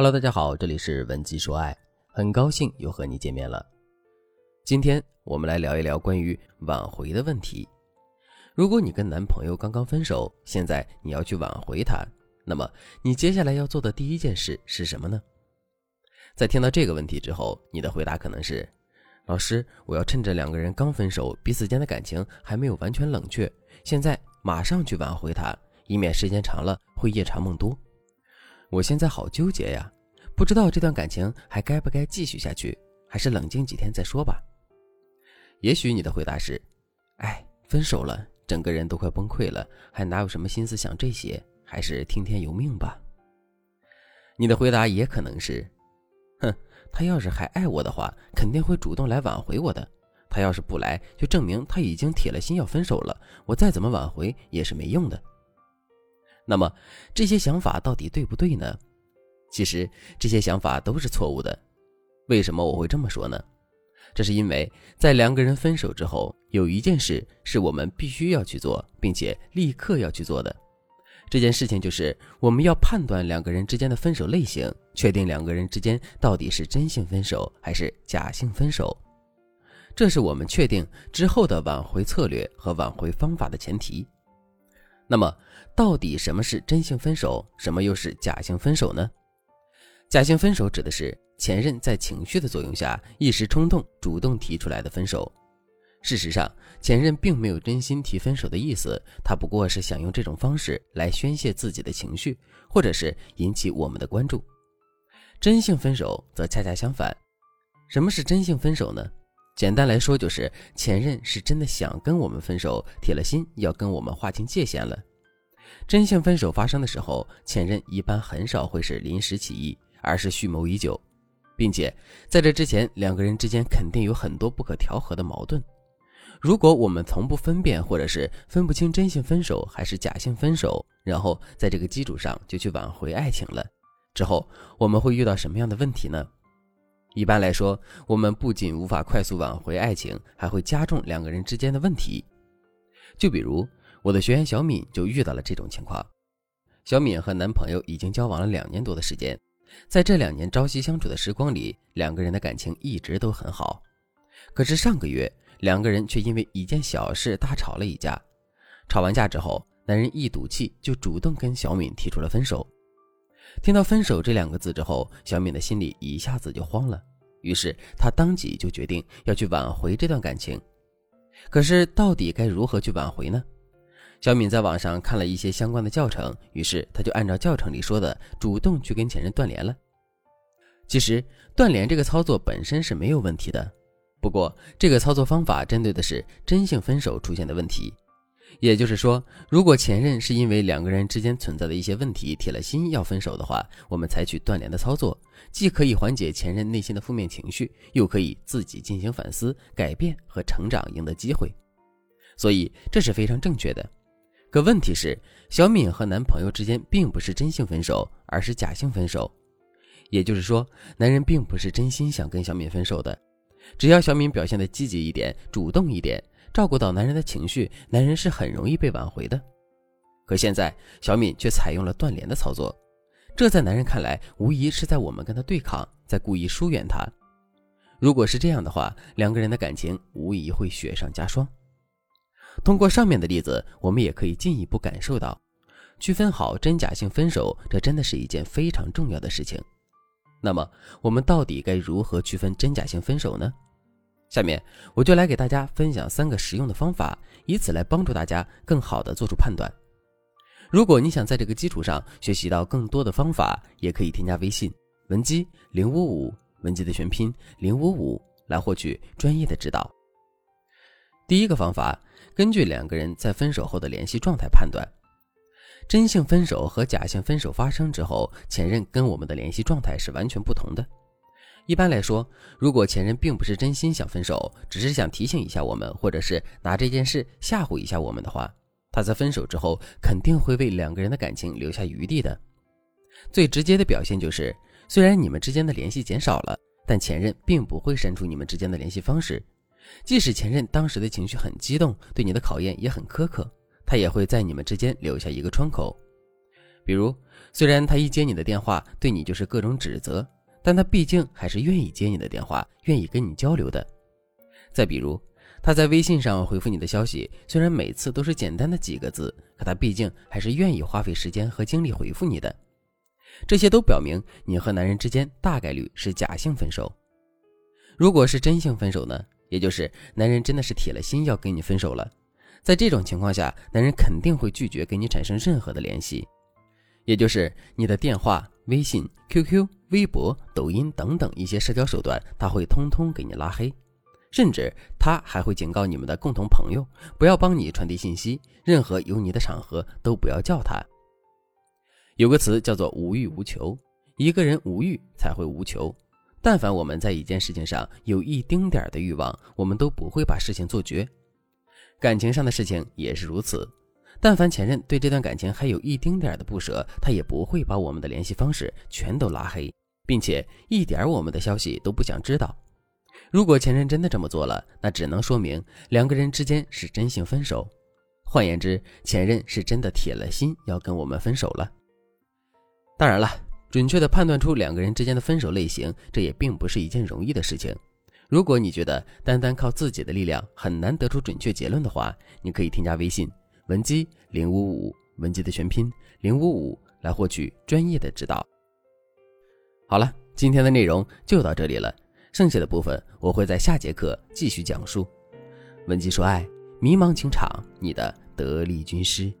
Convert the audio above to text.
Hello，大家好，这里是文姬说爱，很高兴又和你见面了。今天我们来聊一聊关于挽回的问题。如果你跟男朋友刚刚分手，现在你要去挽回他，那么你接下来要做的第一件事是什么呢？在听到这个问题之后，你的回答可能是：老师，我要趁着两个人刚分手，彼此间的感情还没有完全冷却，现在马上去挽回他，以免时间长了会夜长梦多。我现在好纠结呀，不知道这段感情还该不该继续下去，还是冷静几天再说吧。也许你的回答是：哎，分手了，整个人都快崩溃了，还哪有什么心思想这些？还是听天由命吧。你的回答也可能是：哼，他要是还爱我的话，肯定会主动来挽回我的。他要是不来，就证明他已经铁了心要分手了。我再怎么挽回也是没用的。那么这些想法到底对不对呢？其实这些想法都是错误的。为什么我会这么说呢？这是因为在两个人分手之后，有一件事是我们必须要去做，并且立刻要去做的。这件事情就是我们要判断两个人之间的分手类型，确定两个人之间到底是真性分手还是假性分手。这是我们确定之后的挽回策略和挽回方法的前提。那么，到底什么是真性分手，什么又是假性分手呢？假性分手指的是前任在情绪的作用下一时冲动主动提出来的分手。事实上，前任并没有真心提分手的意思，他不过是想用这种方式来宣泄自己的情绪，或者是引起我们的关注。真性分手则恰恰相反。什么是真性分手呢？简单来说，就是前任是真的想跟我们分手，铁了心要跟我们划清界限了。真性分手发生的时候，前任一般很少会是临时起意，而是蓄谋已久，并且在这之前，两个人之间肯定有很多不可调和的矛盾。如果我们从不分辨，或者是分不清真性分手还是假性分手，然后在这个基础上就去挽回爱情了，之后我们会遇到什么样的问题呢？一般来说，我们不仅无法快速挽回爱情，还会加重两个人之间的问题。就比如我的学员小敏就遇到了这种情况。小敏和男朋友已经交往了两年多的时间，在这两年朝夕相处的时光里，两个人的感情一直都很好。可是上个月，两个人却因为一件小事大吵了一架。吵完架之后，男人一赌气就主动跟小敏提出了分手。听到“分手”这两个字之后，小敏的心里一下子就慌了。于是她当即就决定要去挽回这段感情。可是到底该如何去挽回呢？小敏在网上看了一些相关的教程，于是她就按照教程里说的，主动去跟前任断联了。其实断联这个操作本身是没有问题的，不过这个操作方法针对的是真性分手出现的问题。也就是说，如果前任是因为两个人之间存在的一些问题，铁了心要分手的话，我们采取断联的操作，既可以缓解前任内心的负面情绪，又可以自己进行反思、改变和成长，赢得机会。所以这是非常正确的。可问题是，小敏和男朋友之间并不是真性分手，而是假性分手。也就是说，男人并不是真心想跟小敏分手的，只要小敏表现的积极一点、主动一点。照顾到男人的情绪，男人是很容易被挽回的。可现在小敏却采用了断联的操作，这在男人看来无疑是在我们跟他对抗，在故意疏远他。如果是这样的话，两个人的感情无疑会雪上加霜。通过上面的例子，我们也可以进一步感受到，区分好真假性分手，这真的是一件非常重要的事情。那么，我们到底该如何区分真假性分手呢？下面我就来给大家分享三个实用的方法，以此来帮助大家更好的做出判断。如果你想在这个基础上学习到更多的方法，也可以添加微信文姬零五五，文姬的全拼零五五，来获取专业的指导。第一个方法，根据两个人在分手后的联系状态判断，真性分手和假性分手发生之后，前任跟我们的联系状态是完全不同的。一般来说，如果前任并不是真心想分手，只是想提醒一下我们，或者是拿这件事吓唬一下我们的话，他在分手之后肯定会为两个人的感情留下余地的。最直接的表现就是，虽然你们之间的联系减少了，但前任并不会删除你们之间的联系方式。即使前任当时的情绪很激动，对你的考验也很苛刻，他也会在你们之间留下一个窗口。比如，虽然他一接你的电话，对你就是各种指责，但他毕竟还是愿意接你的电话，愿意跟你交流的。再比如，他在微信上回复你的消息，虽然每次都是简单的几个字，可他毕竟还是愿意花费时间和精力回复你的。这些都表明你和男人之间大概率是假性分手。如果是真性分手呢？也就是男人真的是铁了心要跟你分手了。在这种情况下，男人肯定会拒绝跟你产生任何的联系，也就是你的电话、微信、QQ、微博、抖音等等一些社交手段，他会通通给你拉黑。甚至他还会警告你们的共同朋友，不要帮你传递信息，任何有你的场合都不要叫他。有个词叫做无欲无求，一个人无欲才会无求。但凡我们在一件事情上有一丁点的欲望，我们都不会把事情做绝。感情上的事情也是如此，但凡前任对这段感情还有一丁点的不舍，他也不会把我们的联系方式全都拉黑，并且一点我们的消息都不想知道。如果前任真的这么做了，那只能说明两个人之间是真性分手。换言之，前任是真的铁了心要跟我们分手了。当然了，准确的判断出两个人之间的分手类型，这也并不是一件容易的事情。如果你觉得单单靠自己的力量很难得出准确结论的话，你可以添加微信文姬零五五，文姬的全拼零五五，来获取专业的指导。好了，今天的内容就到这里了。剩下的部分我会在下节课继续讲述。文姬说爱，迷茫情场，你的得力军师。